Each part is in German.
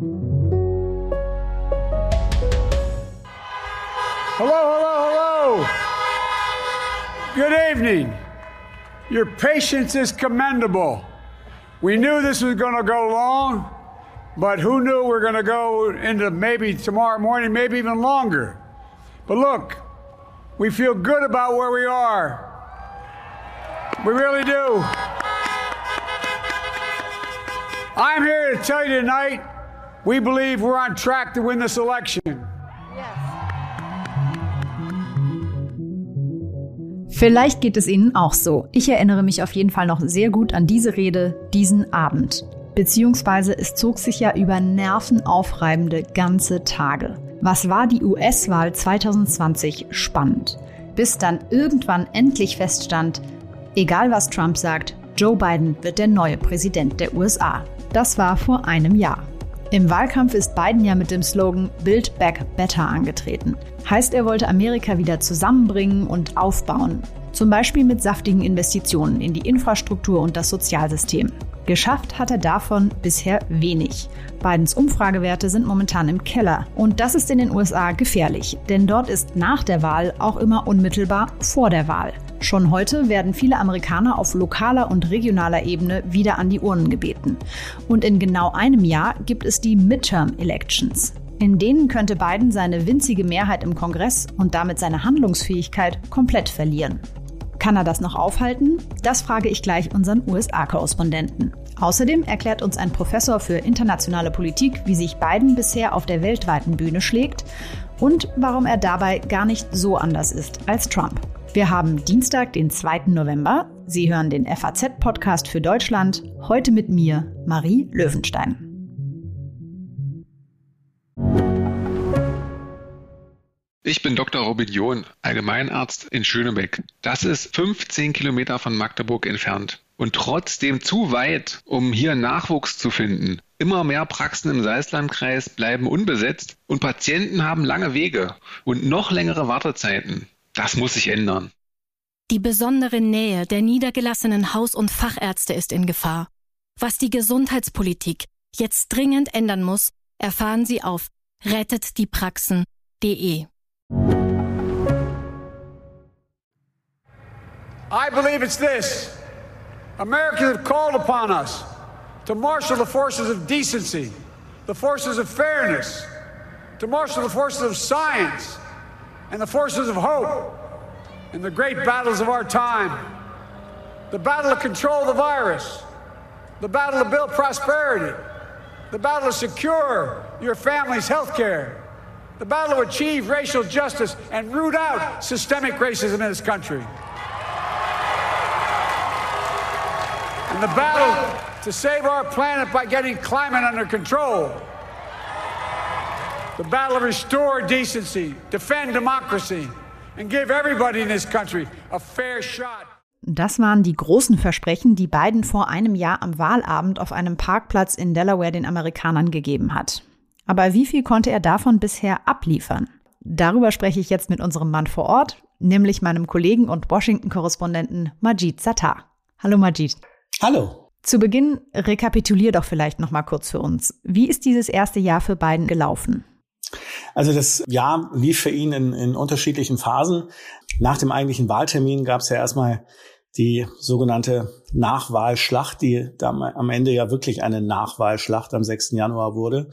Hello, hello, hello. Good evening. Your patience is commendable. We knew this was going to go long, but who knew we are going to go into maybe tomorrow morning, maybe even longer. But look, we feel good about where we are. We really do. I'm here to tell you tonight, we believe we're on track to win this election. Vielleicht geht es Ihnen auch so. Ich erinnere mich auf jeden Fall noch sehr gut an diese Rede, diesen Abend. Beziehungsweise es zog sich ja über nervenaufreibende ganze Tage. Was war die US-Wahl 2020 spannend? Bis dann irgendwann endlich feststand, egal was Trump sagt, Joe Biden wird der neue Präsident der USA. Das war vor einem Jahr. Im Wahlkampf ist Biden ja mit dem Slogan Build Back Better angetreten. Heißt, er wollte Amerika wieder zusammenbringen und aufbauen. Zum Beispiel mit saftigen Investitionen in die Infrastruktur und das Sozialsystem. Geschafft hat er davon bisher wenig. Bidens Umfragewerte sind momentan im Keller. Und das ist in den USA gefährlich, denn dort ist nach der Wahl auch immer unmittelbar vor der Wahl. Schon heute werden viele Amerikaner auf lokaler und regionaler Ebene wieder an die Urnen gebeten. Und in genau einem Jahr gibt es die Midterm Elections. In denen könnte Biden seine winzige Mehrheit im Kongress und damit seine Handlungsfähigkeit komplett verlieren. Kann er das noch aufhalten? Das frage ich gleich unseren USA-Korrespondenten. Außerdem erklärt uns ein Professor für internationale Politik, wie sich Biden bisher auf der weltweiten Bühne schlägt und warum er dabei gar nicht so anders ist als Trump. Wir haben Dienstag, den 2. November. Sie hören den FAZ-Podcast für Deutschland. Heute mit mir, Marie Löwenstein. Ich bin Dr. Robin John, Allgemeinarzt in Schönebeck. Das ist 15 Kilometer von Magdeburg entfernt und trotzdem zu weit, um hier Nachwuchs zu finden. Immer mehr Praxen im Salzlandkreis bleiben unbesetzt und Patienten haben lange Wege und noch längere Wartezeiten. Das muss sich ändern. Die besondere Nähe der niedergelassenen Haus- und Fachärzte ist in Gefahr. Was die Gesundheitspolitik jetzt dringend ändern muss, erfahren Sie auf rettetdiepraxen.de. I believe it's this. Americans have called upon us to marshal the forces of decency, the forces of fairness, to marshal the forces of science, and the forces of hope in the great battles of our time the battle to control the virus, the battle to build prosperity, the battle to secure your family's health care, the battle to achieve racial justice and root out systemic racism in this country. And the battle to save our planet by getting climate under control. The battle to restore decency, defend democracy, and give everybody in this country a fair shot. Das waren die großen Versprechen, die Biden vor einem Jahr am Wahlabend auf einem Parkplatz in Delaware den Amerikanern gegeben hat. Aber wie viel konnte er davon bisher abliefern? Darüber spreche ich jetzt mit unserem Mann vor Ort, nämlich meinem Kollegen und Washington-Korrespondenten Majid Sattar. Hallo Majid. Hallo. Zu Beginn rekapitulier doch vielleicht noch mal kurz für uns. Wie ist dieses erste Jahr für Biden gelaufen? Also das Jahr lief für ihn in, in unterschiedlichen Phasen. Nach dem eigentlichen Wahltermin gab es ja erstmal die sogenannte Nachwahlschlacht, die am Ende ja wirklich eine Nachwahlschlacht am 6. Januar wurde.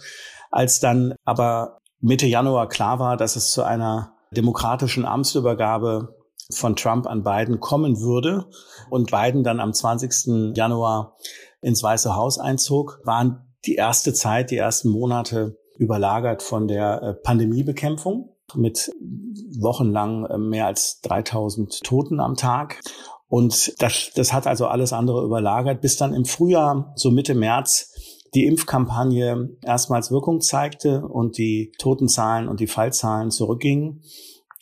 Als dann aber Mitte Januar klar war, dass es zu einer demokratischen Amtsübergabe von Trump an Biden kommen würde und Biden dann am 20. Januar ins Weiße Haus einzog, waren die erste Zeit, die ersten Monate überlagert von der äh, Pandemiebekämpfung mit wochenlang äh, mehr als 3000 Toten am Tag. Und das, das hat also alles andere überlagert, bis dann im Frühjahr, so Mitte März, die Impfkampagne erstmals Wirkung zeigte und die Totenzahlen und die Fallzahlen zurückgingen.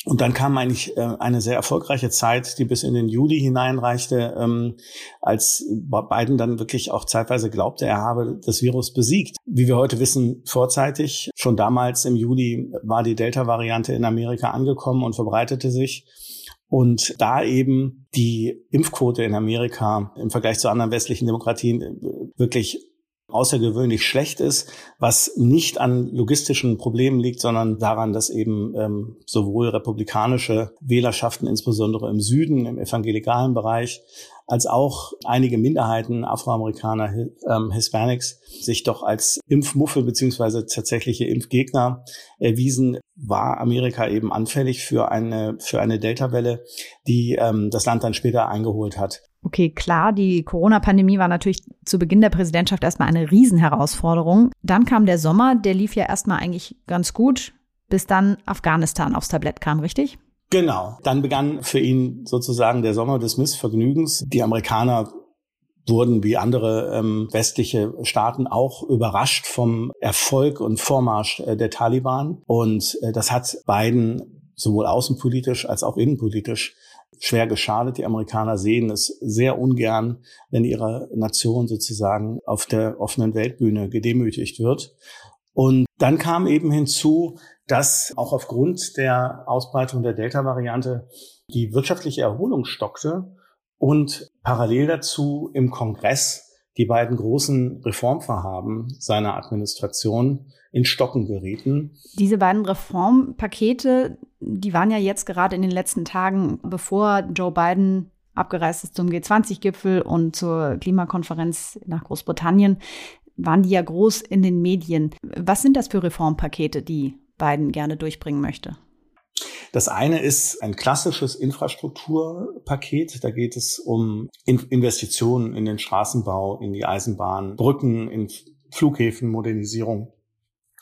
Und dann kam eigentlich äh, eine sehr erfolgreiche Zeit, die bis in den Juli hineinreichte, ähm, als Biden dann wirklich auch zeitweise glaubte, er habe das Virus besiegt. Wie wir heute wissen, vorzeitig. Schon damals im Juli war die Delta-Variante in Amerika angekommen und verbreitete sich. Und da eben die Impfquote in Amerika im Vergleich zu anderen westlichen Demokratien äh, wirklich außergewöhnlich schlecht ist, was nicht an logistischen Problemen liegt, sondern daran, dass eben ähm, sowohl republikanische Wählerschaften, insbesondere im Süden, im evangelikalen Bereich, als auch einige Minderheiten, Afroamerikaner, ähm, Hispanics, sich doch als Impfmuffel beziehungsweise tatsächliche Impfgegner erwiesen, war Amerika eben anfällig für eine, für eine Delta-Welle, die ähm, das Land dann später eingeholt hat. Okay, klar, die Corona-Pandemie war natürlich zu Beginn der Präsidentschaft erstmal eine Riesenherausforderung. Dann kam der Sommer, der lief ja erstmal eigentlich ganz gut, bis dann Afghanistan aufs Tablett kam, richtig? Genau. Dann begann für ihn sozusagen der Sommer des Missvergnügens. Die Amerikaner wurden wie andere ähm, westliche Staaten auch überrascht vom Erfolg und Vormarsch äh, der Taliban. Und äh, das hat Biden sowohl außenpolitisch als auch innenpolitisch schwer geschadet. Die Amerikaner sehen es sehr ungern, wenn ihre Nation sozusagen auf der offenen Weltbühne gedemütigt wird. Und dann kam eben hinzu, dass auch aufgrund der Ausbreitung der Delta-Variante die wirtschaftliche Erholung stockte und parallel dazu im Kongress die beiden großen Reformvorhaben seiner Administration in Stocken gerieten. Diese beiden Reformpakete, die waren ja jetzt gerade in den letzten Tagen, bevor Joe Biden abgereist ist zum G20-Gipfel und zur Klimakonferenz nach Großbritannien, waren die ja groß in den Medien. Was sind das für Reformpakete, die Biden gerne durchbringen möchte? Das eine ist ein klassisches Infrastrukturpaket. Da geht es um Investitionen in den Straßenbau, in die Eisenbahn, Brücken, in Flughäfen, Modernisierung.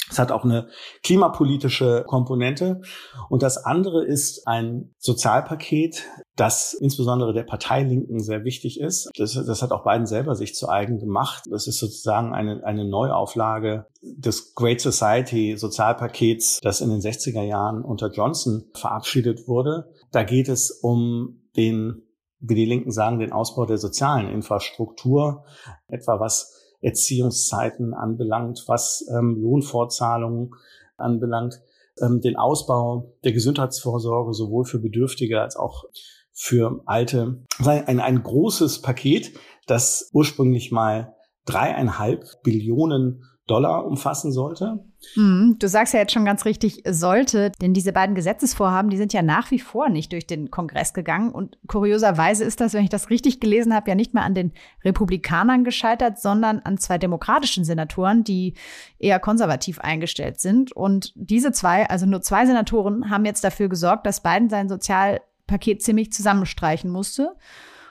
Es hat auch eine klimapolitische Komponente. Und das andere ist ein Sozialpaket, das insbesondere der Partei Linken sehr wichtig ist. Das, das hat auch Biden selber sich zu eigen gemacht. Das ist sozusagen eine, eine Neuauflage des Great Society Sozialpakets, das in den 60er Jahren unter Johnson verabschiedet wurde. Da geht es um den, wie die Linken sagen, den Ausbau der sozialen Infrastruktur, etwa was Erziehungszeiten anbelangt, was ähm, Lohnfortzahlungen anbelangt, ähm, den Ausbau der Gesundheitsvorsorge sowohl für Bedürftige als auch für Alte. Ein, ein großes Paket, das ursprünglich mal dreieinhalb Billionen Dollar umfassen sollte. Mhm. Du sagst ja jetzt schon ganz richtig, sollte, denn diese beiden Gesetzesvorhaben, die sind ja nach wie vor nicht durch den Kongress gegangen. Und kurioserweise ist das, wenn ich das richtig gelesen habe, ja nicht mehr an den Republikanern gescheitert, sondern an zwei demokratischen Senatoren, die eher konservativ eingestellt sind. Und diese zwei, also nur zwei Senatoren, haben jetzt dafür gesorgt, dass Biden sein Sozialpaket ziemlich zusammenstreichen musste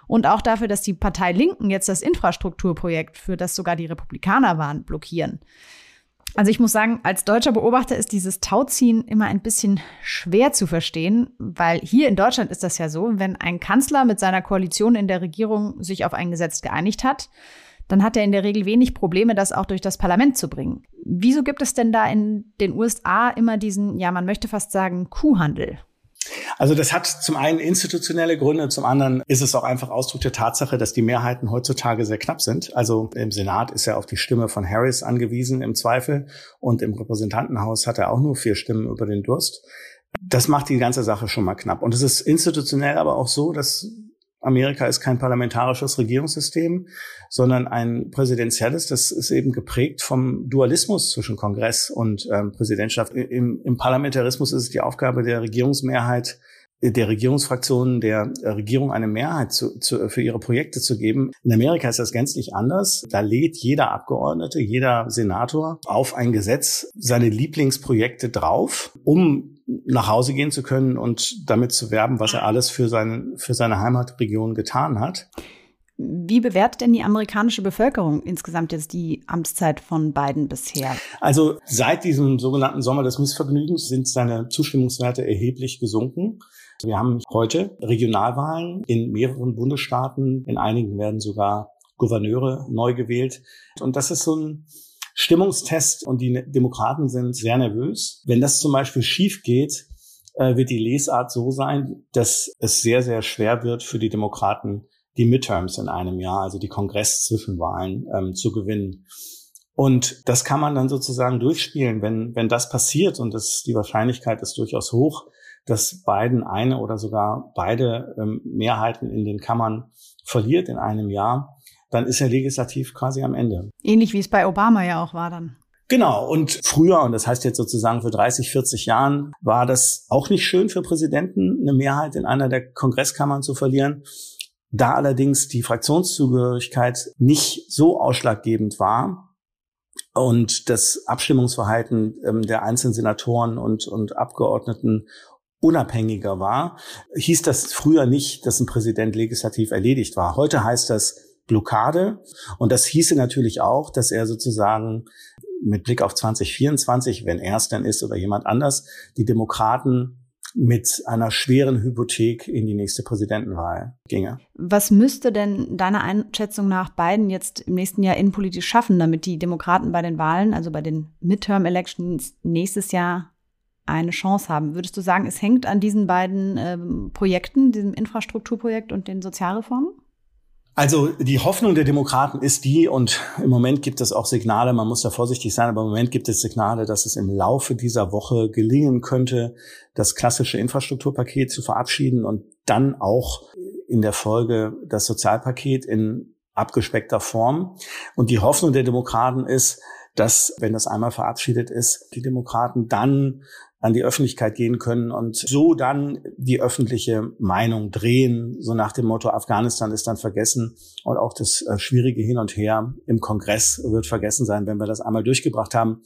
und auch dafür, dass die Partei Linken jetzt das Infrastrukturprojekt, für das sogar die Republikaner waren, blockieren. Also ich muss sagen, als deutscher Beobachter ist dieses Tauziehen immer ein bisschen schwer zu verstehen, weil hier in Deutschland ist das ja so, wenn ein Kanzler mit seiner Koalition in der Regierung sich auf ein Gesetz geeinigt hat, dann hat er in der Regel wenig Probleme, das auch durch das Parlament zu bringen. Wieso gibt es denn da in den USA immer diesen, ja, man möchte fast sagen, Kuhhandel? Also das hat zum einen institutionelle Gründe, zum anderen ist es auch einfach Ausdruck der Tatsache, dass die Mehrheiten heutzutage sehr knapp sind. Also im Senat ist er auf die Stimme von Harris angewiesen im Zweifel und im Repräsentantenhaus hat er auch nur vier Stimmen über den Durst. Das macht die ganze Sache schon mal knapp. Und es ist institutionell aber auch so, dass Amerika ist kein parlamentarisches Regierungssystem, sondern ein präsidentielles. Das ist eben geprägt vom Dualismus zwischen Kongress und ähm, Präsidentschaft. Im, Im Parlamentarismus ist es die Aufgabe der Regierungsmehrheit, der Regierungsfraktionen der Regierung eine Mehrheit zu, zu, für ihre Projekte zu geben. In Amerika ist das gänzlich anders. Da lädt jeder Abgeordnete, jeder Senator auf ein Gesetz seine Lieblingsprojekte drauf, um nach Hause gehen zu können und damit zu werben, was er alles für, sein, für seine Heimatregion getan hat. Wie bewertet denn die amerikanische Bevölkerung insgesamt jetzt die Amtszeit von Biden bisher? Also seit diesem sogenannten Sommer des Missvergnügens sind seine Zustimmungswerte erheblich gesunken. Wir haben heute Regionalwahlen in mehreren Bundesstaaten. In einigen werden sogar Gouverneure neu gewählt. Und das ist so ein Stimmungstest und die Demokraten sind sehr nervös. Wenn das zum Beispiel schief geht, äh, wird die Lesart so sein, dass es sehr, sehr schwer wird für die Demokraten, die Midterms in einem Jahr, also die Kongress-Zwischenwahlen, ähm, zu gewinnen. Und das kann man dann sozusagen durchspielen, wenn, wenn das passiert und das, die Wahrscheinlichkeit ist durchaus hoch, dass Biden eine oder sogar beide ähm, Mehrheiten in den Kammern verliert in einem Jahr, dann ist er legislativ quasi am Ende. Ähnlich wie es bei Obama ja auch war dann. Genau. Und früher, und das heißt jetzt sozusagen für 30, 40 Jahren, war das auch nicht schön für Präsidenten, eine Mehrheit in einer der Kongresskammern zu verlieren. Da allerdings die Fraktionszugehörigkeit nicht so ausschlaggebend war und das Abstimmungsverhalten ähm, der einzelnen Senatoren und, und Abgeordneten unabhängiger war, hieß das früher nicht, dass ein Präsident legislativ erledigt war. Heute heißt das Blockade. Und das hieße natürlich auch, dass er sozusagen mit Blick auf 2024, wenn er es denn ist oder jemand anders, die Demokraten mit einer schweren Hypothek in die nächste Präsidentenwahl ginge. Was müsste denn deiner Einschätzung nach Biden jetzt im nächsten Jahr innenpolitisch schaffen, damit die Demokraten bei den Wahlen, also bei den Midterm-Elections nächstes Jahr eine Chance haben? Würdest du sagen, es hängt an diesen beiden ähm, Projekten, diesem Infrastrukturprojekt und den Sozialreformen? Also die Hoffnung der Demokraten ist die, und im Moment gibt es auch Signale, man muss da vorsichtig sein, aber im Moment gibt es Signale, dass es im Laufe dieser Woche gelingen könnte, das klassische Infrastrukturpaket zu verabschieden und dann auch in der Folge das Sozialpaket in abgespeckter Form. Und die Hoffnung der Demokraten ist, dass, wenn das einmal verabschiedet ist, die Demokraten dann an die Öffentlichkeit gehen können und so dann die öffentliche Meinung drehen, so nach dem Motto, Afghanistan ist dann vergessen und auch das äh, schwierige Hin und Her im Kongress wird vergessen sein, wenn wir das einmal durchgebracht haben.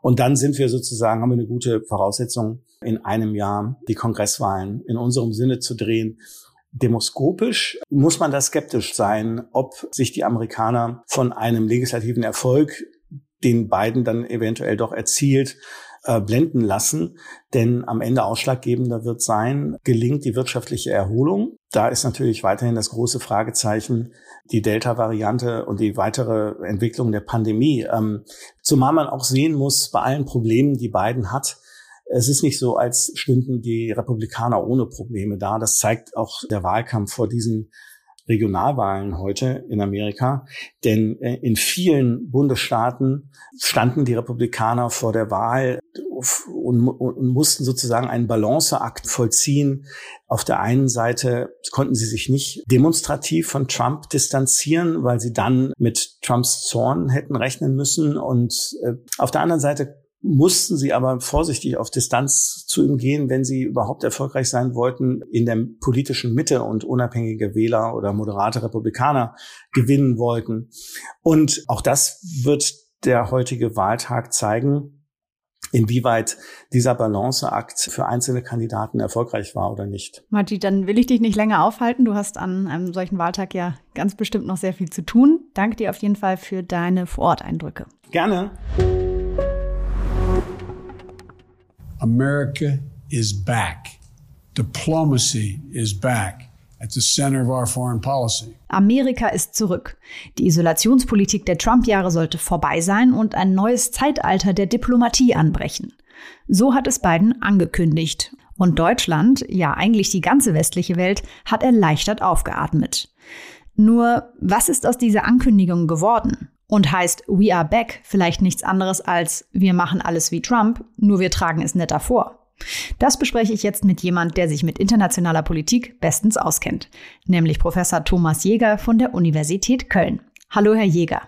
Und dann sind wir sozusagen, haben wir eine gute Voraussetzung, in einem Jahr die Kongresswahlen in unserem Sinne zu drehen. Demoskopisch muss man da skeptisch sein, ob sich die Amerikaner von einem legislativen Erfolg, den Biden dann eventuell doch erzielt, äh, blenden lassen. Denn am Ende ausschlaggebender wird sein, gelingt die wirtschaftliche Erholung. Da ist natürlich weiterhin das große Fragezeichen die Delta-Variante und die weitere Entwicklung der Pandemie. Ähm, zumal man auch sehen muss, bei allen Problemen, die Biden hat, es ist nicht so, als stünden die Republikaner ohne Probleme da. Das zeigt auch der Wahlkampf vor diesen Regionalwahlen heute in Amerika. Denn äh, in vielen Bundesstaaten standen die Republikaner vor der Wahl und, und mussten sozusagen einen Balanceakt vollziehen. Auf der einen Seite konnten sie sich nicht demonstrativ von Trump distanzieren, weil sie dann mit Trumps Zorn hätten rechnen müssen. Und äh, auf der anderen Seite mussten sie aber vorsichtig auf Distanz zu ihm gehen, wenn sie überhaupt erfolgreich sein wollten, in der politischen Mitte und unabhängige Wähler oder moderate Republikaner gewinnen wollten. Und auch das wird der heutige Wahltag zeigen, inwieweit dieser Balanceakt für einzelne Kandidaten erfolgreich war oder nicht. Marti, dann will ich dich nicht länger aufhalten. Du hast an einem solchen Wahltag ja ganz bestimmt noch sehr viel zu tun. Danke dir auf jeden Fall für deine Vororteindrücke. Gerne. America is back. Diplomacy is back at the center of our foreign policy. Amerika ist zurück. Die Isolationspolitik der Trump-Jahre sollte vorbei sein und ein neues Zeitalter der Diplomatie anbrechen. So hat es Biden angekündigt. Und Deutschland, ja eigentlich die ganze westliche Welt, hat erleichtert aufgeatmet. Nur, was ist aus dieser Ankündigung geworden? Und heißt We are back vielleicht nichts anderes als wir machen alles wie Trump, nur wir tragen es netter vor. Das bespreche ich jetzt mit jemand, der sich mit internationaler Politik bestens auskennt, nämlich Professor Thomas Jäger von der Universität Köln. Hallo, Herr Jäger.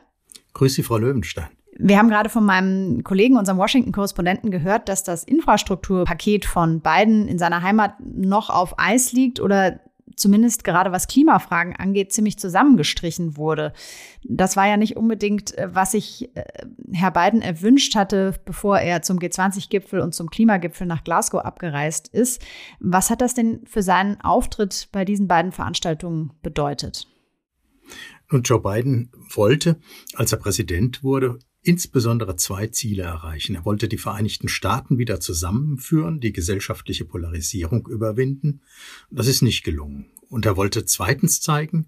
Grüß Sie, Frau Löwenstein. Wir haben gerade von meinem Kollegen, unserem Washington-Korrespondenten, gehört, dass das Infrastrukturpaket von Biden in seiner Heimat noch auf Eis liegt oder zumindest gerade was Klimafragen angeht, ziemlich zusammengestrichen wurde. Das war ja nicht unbedingt, äh, was sich äh, Herr Biden erwünscht hatte, bevor er zum G20-Gipfel und zum Klimagipfel nach Glasgow abgereist ist. Was hat das denn für seinen Auftritt bei diesen beiden Veranstaltungen bedeutet? Und Joe Biden wollte, als er Präsident wurde, insbesondere zwei Ziele erreichen. Er wollte die Vereinigten Staaten wieder zusammenführen, die gesellschaftliche Polarisierung überwinden. Das ist nicht gelungen. Und er wollte zweitens zeigen,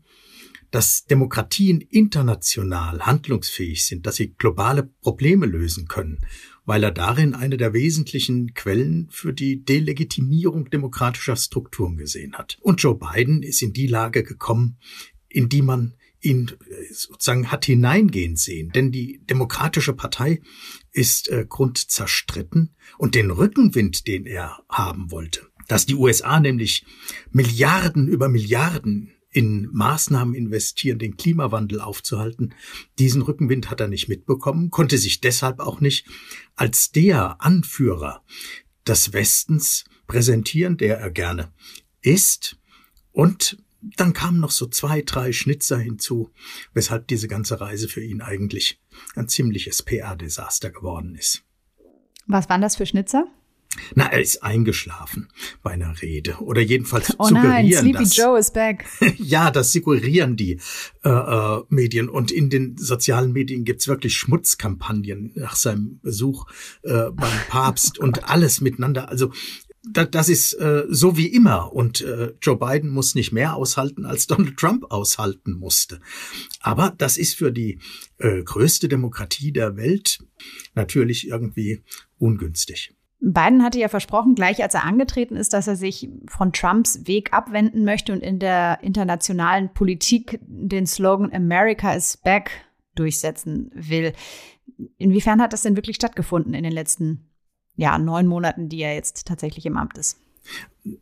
dass Demokratien international handlungsfähig sind, dass sie globale Probleme lösen können, weil er darin eine der wesentlichen Quellen für die Delegitimierung demokratischer Strukturen gesehen hat. Und Joe Biden ist in die Lage gekommen, in die man ihn äh, sozusagen hat hineingehen sehen. Denn die Demokratische Partei ist äh, grundzerstritten und den Rückenwind, den er haben wollte, dass die USA nämlich Milliarden über Milliarden in Maßnahmen investieren, den Klimawandel aufzuhalten. Diesen Rückenwind hat er nicht mitbekommen, konnte sich deshalb auch nicht als der Anführer des Westens präsentieren, der er gerne ist. Und dann kamen noch so zwei, drei Schnitzer hinzu, weshalb diese ganze Reise für ihn eigentlich ein ziemliches PR-Desaster geworden ist. Was waren das für Schnitzer? Na, er ist eingeschlafen bei einer Rede. Oder jedenfalls oh suggerieren nein, Sleepy das. Joe is back. ja, das suggerieren die äh, äh, Medien. Und in den sozialen Medien gibt's wirklich Schmutzkampagnen nach seinem Besuch äh, beim Papst und alles miteinander. Also das ist äh, so wie immer. Und äh, Joe Biden muss nicht mehr aushalten, als Donald Trump aushalten musste. Aber das ist für die äh, größte Demokratie der Welt natürlich irgendwie ungünstig. Biden hatte ja versprochen, gleich als er angetreten ist, dass er sich von Trumps Weg abwenden möchte und in der internationalen Politik den Slogan America is back durchsetzen will. Inwiefern hat das denn wirklich stattgefunden in den letzten ja, neun Monaten, die er jetzt tatsächlich im Amt ist?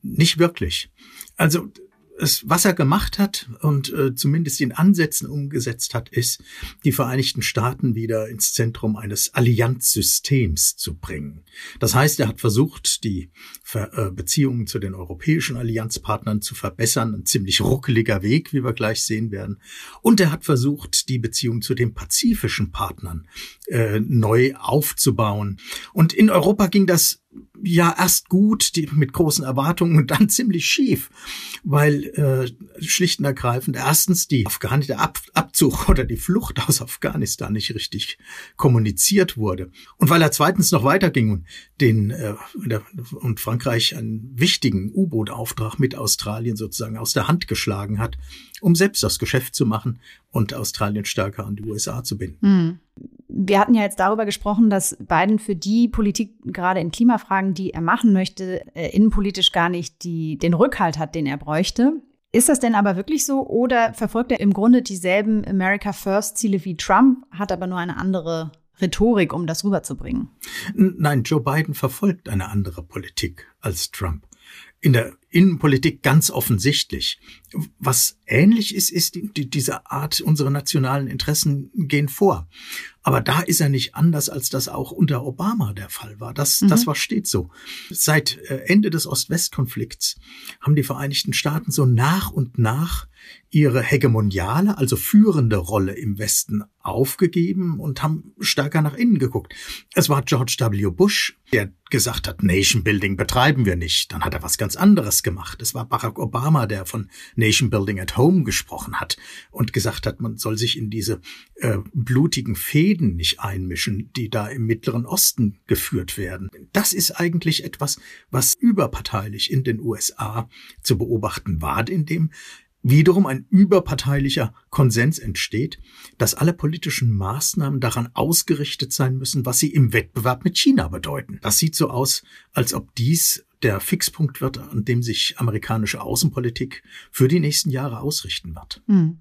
Nicht wirklich. Also es, was er gemacht hat und äh, zumindest in Ansätzen umgesetzt hat, ist, die Vereinigten Staaten wieder ins Zentrum eines Allianzsystems zu bringen. Das heißt, er hat versucht, die Ver äh, Beziehungen zu den europäischen Allianzpartnern zu verbessern. Ein ziemlich ruckeliger Weg, wie wir gleich sehen werden. Und er hat versucht, die Beziehung zu den pazifischen Partnern äh, neu aufzubauen. Und in Europa ging das ja erst gut, die, mit großen Erwartungen und dann ziemlich schief, weil äh, schlicht und ergreifend erstens die Afghan der Ab Abzug oder die Flucht aus Afghanistan nicht richtig kommuniziert wurde. Und weil er zweitens noch weiterging und den äh, der, und Frankreich einen wichtigen U-Boot-Auftrag mit Australien sozusagen aus der Hand geschlagen hat, um selbst das Geschäft zu machen und Australien stärker an die USA zu binden. Mhm. Wir hatten ja jetzt darüber gesprochen, dass Biden für die Politik gerade in Klimafragen, die er machen möchte, äh, innenpolitisch gar nicht die, den Rückhalt hat, den er bräuchte. Ist das denn aber wirklich so oder verfolgt er im Grunde dieselben America First Ziele wie Trump, hat aber nur eine andere Rhetorik, um das rüberzubringen? Nein, Joe Biden verfolgt eine andere Politik als Trump in der Innenpolitik ganz offensichtlich. Was ähnlich ist, ist die, diese Art, unsere nationalen Interessen gehen vor. Aber da ist er nicht anders, als das auch unter Obama der Fall war. Das, mhm. das war stets so. Seit äh, Ende des Ost-West-Konflikts haben die Vereinigten Staaten so nach und nach ihre hegemoniale, also führende Rolle im Westen aufgegeben und haben stärker nach innen geguckt. Es war George W. Bush, der gesagt hat, Nation Building betreiben wir nicht. Dann hat er was ganz anderes gemacht. Es war Barack Obama, der von Nation Building at Home gesprochen hat und gesagt hat, man soll sich in diese äh, blutigen Fäden nicht einmischen, die da im Mittleren Osten geführt werden. Das ist eigentlich etwas, was überparteilich in den USA zu beobachten war, in dem wiederum ein überparteilicher Konsens entsteht, dass alle politischen Maßnahmen daran ausgerichtet sein müssen, was sie im Wettbewerb mit China bedeuten. Das sieht so aus, als ob dies der Fixpunkt wird, an dem sich amerikanische Außenpolitik für die nächsten Jahre ausrichten wird. Hm.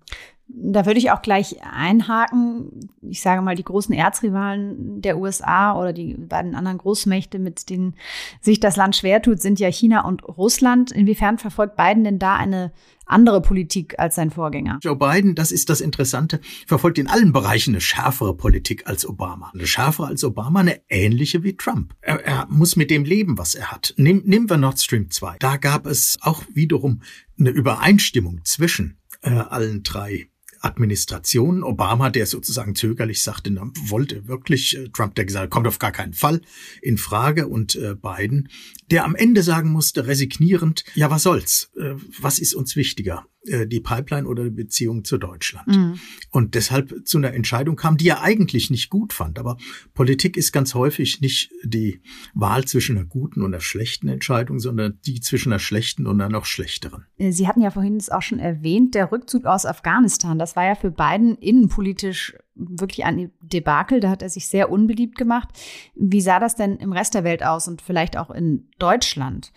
Da würde ich auch gleich einhaken. Ich sage mal, die großen Erzrivalen der USA oder die beiden anderen Großmächte, mit denen sich das Land schwer tut, sind ja China und Russland. Inwiefern verfolgt Biden denn da eine andere Politik als sein Vorgänger? Joe Biden, das ist das Interessante, verfolgt in allen Bereichen eine schärfere Politik als Obama. Eine schärfere als Obama, eine ähnliche wie Trump. Er, er muss mit dem leben, was er hat. Nehm, nehmen wir Nord Stream 2. Da gab es auch wiederum eine Übereinstimmung zwischen äh, allen drei Administration. Obama, der sozusagen zögerlich sagte, na, wollte wirklich, äh, Trump, der gesagt kommt auf gar keinen Fall in Frage und äh, Biden, der am Ende sagen musste, resignierend, ja, was soll's? Äh, was ist uns wichtiger? Äh, die Pipeline oder die Beziehung zu Deutschland. Mhm. Und deshalb zu einer Entscheidung kam, die er eigentlich nicht gut fand. Aber Politik ist ganz häufig nicht die Wahl zwischen einer guten und einer schlechten Entscheidung, sondern die zwischen einer schlechten und einer noch schlechteren. Äh, Sie hatten ja vorhin es auch schon erwähnt, der Rückzug aus Afghanistan, das war ja für Biden innenpolitisch wirklich ein Debakel. Da hat er sich sehr unbeliebt gemacht. Wie sah das denn im Rest der Welt aus und vielleicht auch in Deutschland?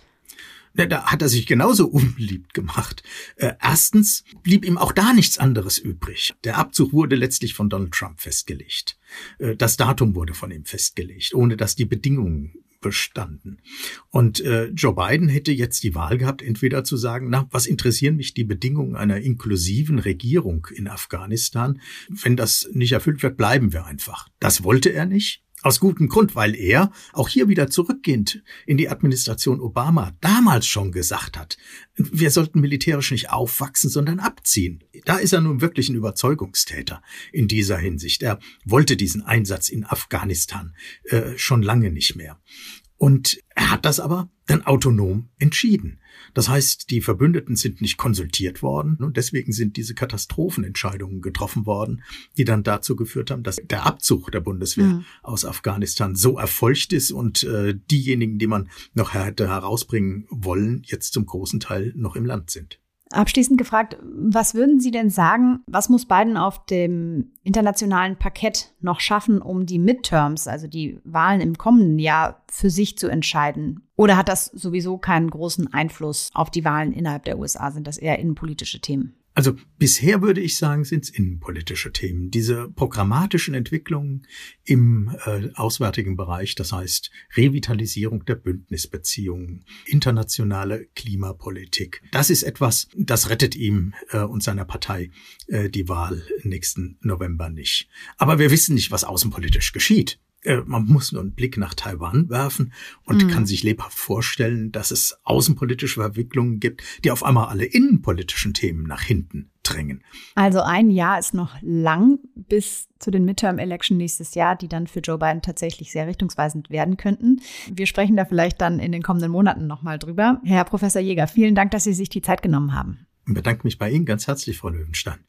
Da hat er sich genauso unbeliebt gemacht. Äh, erstens blieb ihm auch da nichts anderes übrig. Der Abzug wurde letztlich von Donald Trump festgelegt. Äh, das Datum wurde von ihm festgelegt, ohne dass die Bedingungen bestanden. Und äh, Joe Biden hätte jetzt die Wahl gehabt, entweder zu sagen, na, was interessieren mich die Bedingungen einer inklusiven Regierung in Afghanistan? Wenn das nicht erfüllt wird, bleiben wir einfach. Das wollte er nicht. Aus gutem Grund, weil er auch hier wieder zurückgehend in die Administration Obama damals schon gesagt hat, wir sollten militärisch nicht aufwachsen, sondern abziehen. Da ist er nun wirklich ein Überzeugungstäter in dieser Hinsicht. Er wollte diesen Einsatz in Afghanistan äh, schon lange nicht mehr. Und er hat das aber dann autonom entschieden. Das heißt, die Verbündeten sind nicht konsultiert worden und deswegen sind diese Katastrophenentscheidungen getroffen worden, die dann dazu geführt haben, dass der Abzug der Bundeswehr mhm. aus Afghanistan so erfolgt ist und äh, diejenigen, die man noch hätte herausbringen wollen, jetzt zum großen Teil noch im Land sind. Abschließend gefragt, was würden Sie denn sagen, was muss Biden auf dem internationalen Parkett noch schaffen, um die Midterms, also die Wahlen im kommenden Jahr, für sich zu entscheiden? Oder hat das sowieso keinen großen Einfluss auf die Wahlen innerhalb der USA? Sind das eher innenpolitische Themen? Also bisher würde ich sagen, sind es innenpolitische Themen. Diese programmatischen Entwicklungen im äh, auswärtigen Bereich, das heißt Revitalisierung der Bündnisbeziehungen, internationale Klimapolitik, das ist etwas, das rettet ihm äh, und seiner Partei äh, die Wahl nächsten November nicht. Aber wir wissen nicht, was außenpolitisch geschieht. Äh, man muss nur einen Blick nach Taiwan werfen und mhm. kann sich lebhaft vorstellen, dass es außenpolitische Verwicklungen gibt, die auf einmal alle innenpolitischen Themen nach hinten drängen. Also ein Jahr ist noch lang bis zu den Midterm-Election nächstes Jahr, die dann für Joe Biden tatsächlich sehr richtungsweisend werden könnten. Wir sprechen da vielleicht dann in den kommenden Monaten nochmal drüber. Herr Professor Jäger, vielen Dank, dass Sie sich die Zeit genommen haben. Ich bedanke mich bei Ihnen ganz herzlich, Frau Löwenstein.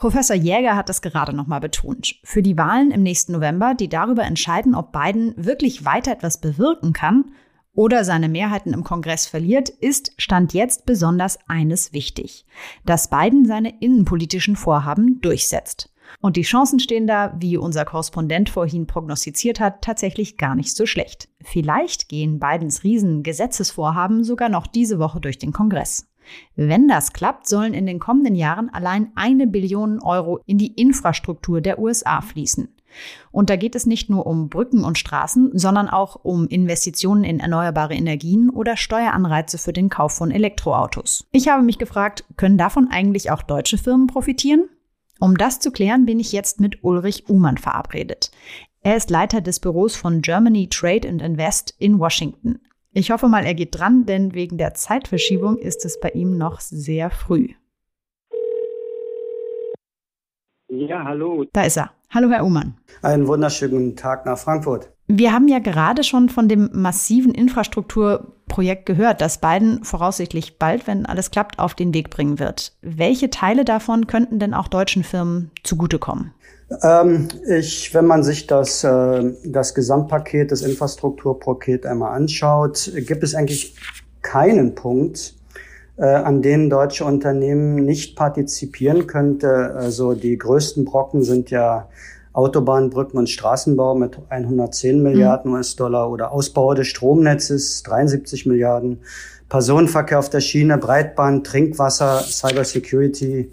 Professor Jäger hat das gerade nochmal betont. Für die Wahlen im nächsten November, die darüber entscheiden, ob Biden wirklich weiter etwas bewirken kann oder seine Mehrheiten im Kongress verliert, ist Stand jetzt besonders eines wichtig, dass Biden seine innenpolitischen Vorhaben durchsetzt. Und die Chancen stehen da, wie unser Korrespondent vorhin prognostiziert hat, tatsächlich gar nicht so schlecht. Vielleicht gehen Bidens Riesengesetzesvorhaben sogar noch diese Woche durch den Kongress. Wenn das klappt, sollen in den kommenden Jahren allein eine Billion Euro in die Infrastruktur der USA fließen. Und da geht es nicht nur um Brücken und Straßen, sondern auch um Investitionen in erneuerbare Energien oder Steueranreize für den Kauf von Elektroautos. Ich habe mich gefragt, können davon eigentlich auch deutsche Firmen profitieren? Um das zu klären, bin ich jetzt mit Ulrich Uhmann verabredet. Er ist Leiter des Büros von Germany Trade and Invest in Washington. Ich hoffe mal, er geht dran, denn wegen der Zeitverschiebung ist es bei ihm noch sehr früh. Ja, hallo. Da ist er. Hallo, Herr Uhlmann. Einen wunderschönen Tag nach Frankfurt. Wir haben ja gerade schon von dem massiven Infrastrukturprojekt gehört, das Biden voraussichtlich bald, wenn alles klappt, auf den Weg bringen wird. Welche Teile davon könnten denn auch deutschen Firmen zugutekommen? Ähm, ich, wenn man sich das, äh, das Gesamtpaket, das Infrastrukturpaket einmal anschaut, gibt es eigentlich keinen Punkt, äh, an denen deutsche Unternehmen nicht partizipieren könnte. Also die größten Brocken sind ja Autobahn, Brücken und Straßenbau mit 110 Milliarden mhm. US-Dollar oder Ausbau des Stromnetzes 73 Milliarden, Personenverkehr auf der Schiene, Breitband, Trinkwasser, Cybersecurity,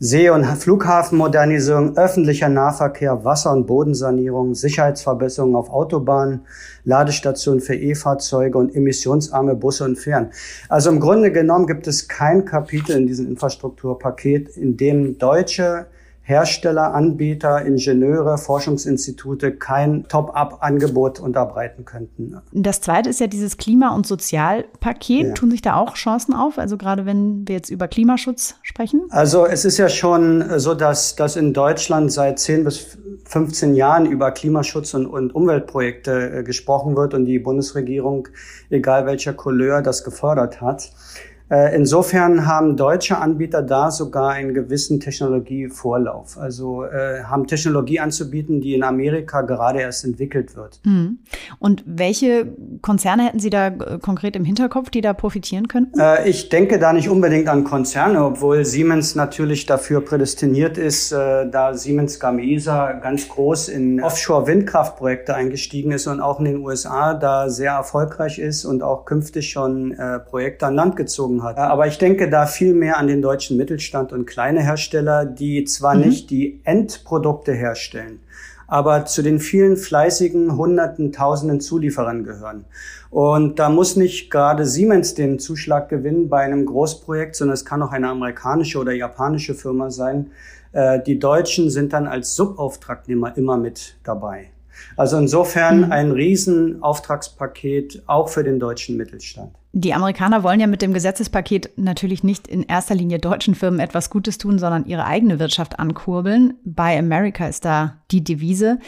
See- und Flughafenmodernisierung, öffentlicher Nahverkehr, Wasser- und Bodensanierung, Sicherheitsverbesserungen auf Autobahnen, Ladestationen für E-Fahrzeuge und emissionsarme Busse und Fähren. Also im Grunde genommen gibt es kein Kapitel in diesem Infrastrukturpaket, in dem deutsche Hersteller, Anbieter, Ingenieure, Forschungsinstitute kein Top-up-Angebot unterbreiten könnten. Das zweite ist ja dieses Klima- und Sozialpaket. Ja. Tun sich da auch Chancen auf? Also gerade wenn wir jetzt über Klimaschutz sprechen? Also es ist ja schon so, dass, dass in Deutschland seit 10 bis 15 Jahren über Klimaschutz und, und Umweltprojekte äh, gesprochen wird und die Bundesregierung, egal welcher Couleur, das gefördert hat. Äh, insofern haben deutsche Anbieter da sogar einen gewissen Technologievorlauf. Also äh, haben Technologie anzubieten, die in Amerika gerade erst entwickelt wird. Mhm. Und welche Konzerne hätten Sie da äh, konkret im Hinterkopf, die da profitieren könnten? Äh, ich denke da nicht unbedingt an Konzerne, obwohl Siemens natürlich dafür prädestiniert ist, äh, da Siemens Gamesa ganz groß in Offshore-Windkraftprojekte eingestiegen ist und auch in den USA da sehr erfolgreich ist und auch künftig schon äh, Projekte an Land gezogen gezogen hat. Aber ich denke da viel mehr an den deutschen Mittelstand und kleine Hersteller, die zwar mhm. nicht die Endprodukte herstellen, aber zu den vielen fleißigen Hunderten, Tausenden Zulieferern gehören. Und da muss nicht gerade Siemens den Zuschlag gewinnen bei einem Großprojekt, sondern es kann auch eine amerikanische oder japanische Firma sein. Äh, die Deutschen sind dann als Subauftragnehmer immer mit dabei. Also insofern mhm. ein Riesenauftragspaket auch für den deutschen Mittelstand. Die Amerikaner wollen ja mit dem Gesetzespaket natürlich nicht in erster Linie deutschen Firmen etwas Gutes tun, sondern ihre eigene Wirtschaft ankurbeln. Buy America ist da die Devise.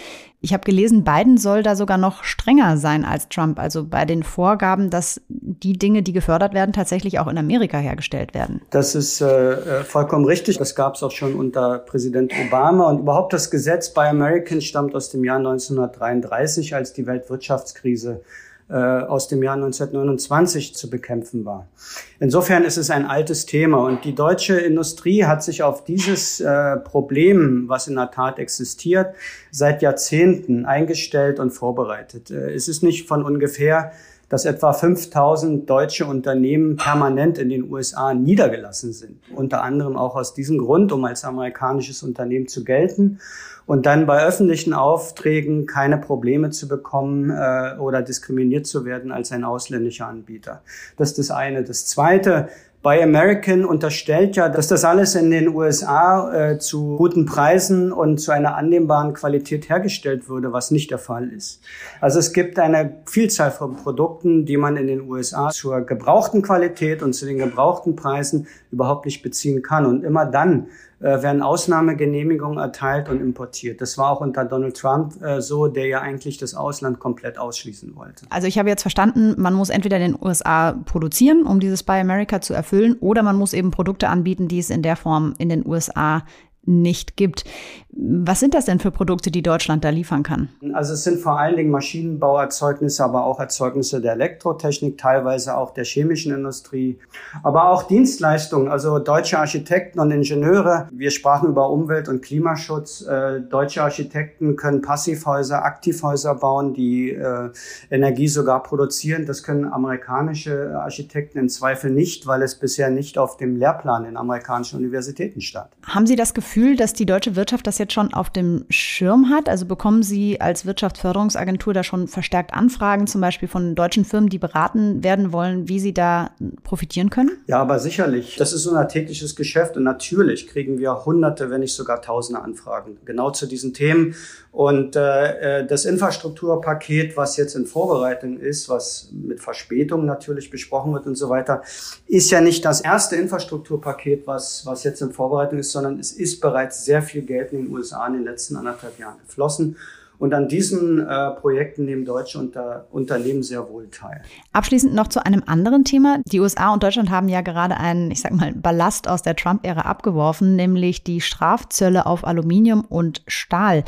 Ich habe gelesen, Biden soll da sogar noch strenger sein als Trump, also bei den Vorgaben, dass die Dinge, die gefördert werden, tatsächlich auch in Amerika hergestellt werden. Das ist äh, äh vollkommen richtig. Das gab es auch schon unter Präsident Obama. Und überhaupt das Gesetz Buy American stammt aus dem Jahr 1933, als die Weltwirtschaftskrise aus dem Jahr 1929 zu bekämpfen war. Insofern ist es ein altes Thema und die deutsche Industrie hat sich auf dieses äh, Problem, was in der Tat existiert, seit Jahrzehnten eingestellt und vorbereitet. Äh, es ist nicht von ungefähr, dass etwa 5000 deutsche Unternehmen permanent in den USA niedergelassen sind. Unter anderem auch aus diesem Grund, um als amerikanisches Unternehmen zu gelten und dann bei öffentlichen Aufträgen keine Probleme zu bekommen äh, oder diskriminiert zu werden als ein ausländischer Anbieter. Das ist das eine. Das zweite, Buy American unterstellt ja, dass das alles in den USA äh, zu guten Preisen und zu einer annehmbaren Qualität hergestellt würde, was nicht der Fall ist. Also es gibt eine Vielzahl von Produkten, die man in den USA zur gebrauchten Qualität und zu den gebrauchten Preisen überhaupt nicht beziehen kann. Und immer dann, äh, werden Ausnahmegenehmigungen erteilt und importiert. Das war auch unter Donald Trump äh, so, der ja eigentlich das Ausland komplett ausschließen wollte. Also ich habe jetzt verstanden, man muss entweder in den USA produzieren, um dieses Buy America zu erfüllen, oder man muss eben Produkte anbieten, die es in der Form in den USA nicht gibt. Was sind das denn für Produkte, die Deutschland da liefern kann? Also es sind vor allen Dingen Maschinenbauerzeugnisse, aber auch Erzeugnisse der Elektrotechnik, teilweise auch der chemischen Industrie, aber auch Dienstleistungen, also deutsche Architekten und Ingenieure. Wir sprachen über Umwelt- und Klimaschutz. Äh, deutsche Architekten können Passivhäuser, Aktivhäuser bauen, die äh, Energie sogar produzieren. Das können amerikanische Architekten im Zweifel nicht, weil es bisher nicht auf dem Lehrplan in amerikanischen Universitäten stand. Haben Sie das Gefühl, dass die deutsche Wirtschaft das jetzt jetzt schon auf dem Schirm hat? Also bekommen Sie als Wirtschaftsförderungsagentur da schon verstärkt Anfragen, zum Beispiel von deutschen Firmen, die beraten werden wollen, wie sie da profitieren können? Ja, aber sicherlich. Das ist unser tägliches Geschäft und natürlich kriegen wir hunderte, wenn nicht sogar tausende Anfragen genau zu diesen Themen. Und äh, äh das Infrastrukturpaket, was jetzt in Vorbereitung ist, was mit Verspätung natürlich besprochen wird und so weiter, ist ja nicht das erste Infrastrukturpaket, was, was jetzt in Vorbereitung ist, sondern es ist bereits sehr viel Geld in den USA in den letzten anderthalb Jahren geflossen. Und an diesen äh, Projekten nehmen deutsche Unter Unternehmen sehr wohl teil. Abschließend noch zu einem anderen Thema. Die USA und Deutschland haben ja gerade einen, ich sag mal, Ballast aus der Trump-Ära abgeworfen, nämlich die Strafzölle auf Aluminium und Stahl.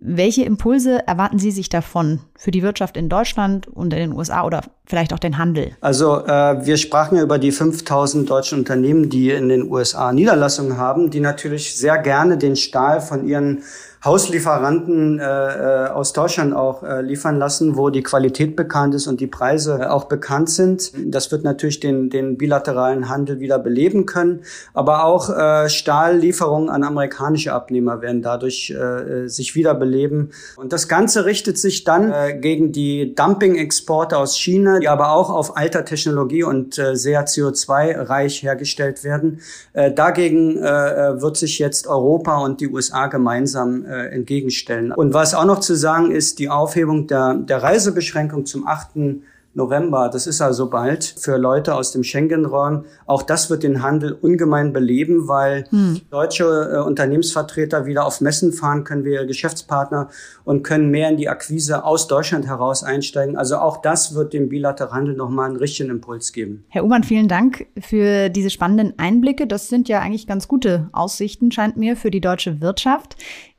Welche Impulse erwarten Sie sich davon für die Wirtschaft in Deutschland und in den USA oder vielleicht auch den Handel? Also äh, wir sprachen ja über die 5000 deutschen Unternehmen, die in den USA Niederlassungen haben, die natürlich sehr gerne den Stahl von ihren Hauslieferanten äh, äh, aus Deutschland auch äh, liefern lassen, wo die Qualität bekannt ist und die Preise äh, auch bekannt sind. Das wird natürlich den, den bilateralen Handel wieder beleben können. Aber auch äh, Stahllieferungen an amerikanische Abnehmer werden dadurch äh, sich wieder beleben. Und das Ganze richtet sich dann äh, gegen die Dumping-Exporte aus China, die aber auch auf alter Technologie und äh, sehr CO2-reich hergestellt werden. Äh, dagegen äh, wird sich jetzt Europa und die USA gemeinsam äh, entgegenstellen. Und was auch noch zu sagen ist, die Aufhebung der, der Reisebeschränkung zum 8. November, das ist also bald, für Leute aus dem Schengen-Raum. Auch das wird den Handel ungemein beleben, weil hm. deutsche äh, Unternehmensvertreter wieder auf Messen fahren können, wir Geschäftspartner und können mehr in die Akquise aus Deutschland heraus einsteigen. Also auch das wird dem bilateralen Handel nochmal einen richtigen Impuls geben. Herr Umann, vielen Dank für diese spannenden Einblicke. Das sind ja eigentlich ganz gute Aussichten, scheint mir, für die deutsche Wirtschaft.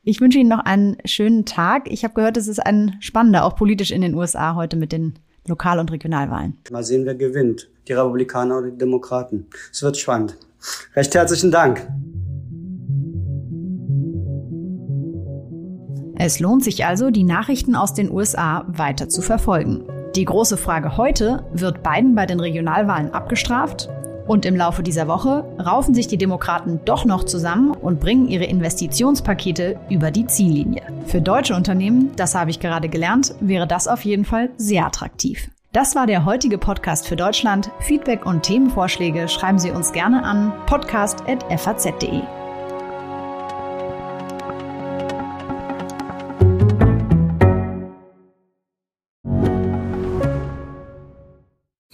Ich wünsche Ihnen noch einen schönen Tag. Ich habe gehört, es ist ein spannender, auch politisch in den USA heute mit den Lokal- und Regionalwahlen. Mal sehen, wer gewinnt. Die Republikaner oder die Demokraten. Es wird spannend. Recht herzlichen Dank. Es lohnt sich also, die Nachrichten aus den USA weiter zu verfolgen. Die große Frage heute, wird Biden bei den Regionalwahlen abgestraft Und im Laufe dieser Woche raufen sich die Demokraten doch noch zusammen und bringen ihre Investitionspakete über die Ziellinie. Für deutsche Unternehmen, das habe ich gerade gelernt, wäre das auf jeden Fall sehr attraktiv. Das war der heutige Podcast für Deutschland. Feedback und Themenvorschläge schreiben Sie uns gerne an podcast.faz.de.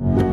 you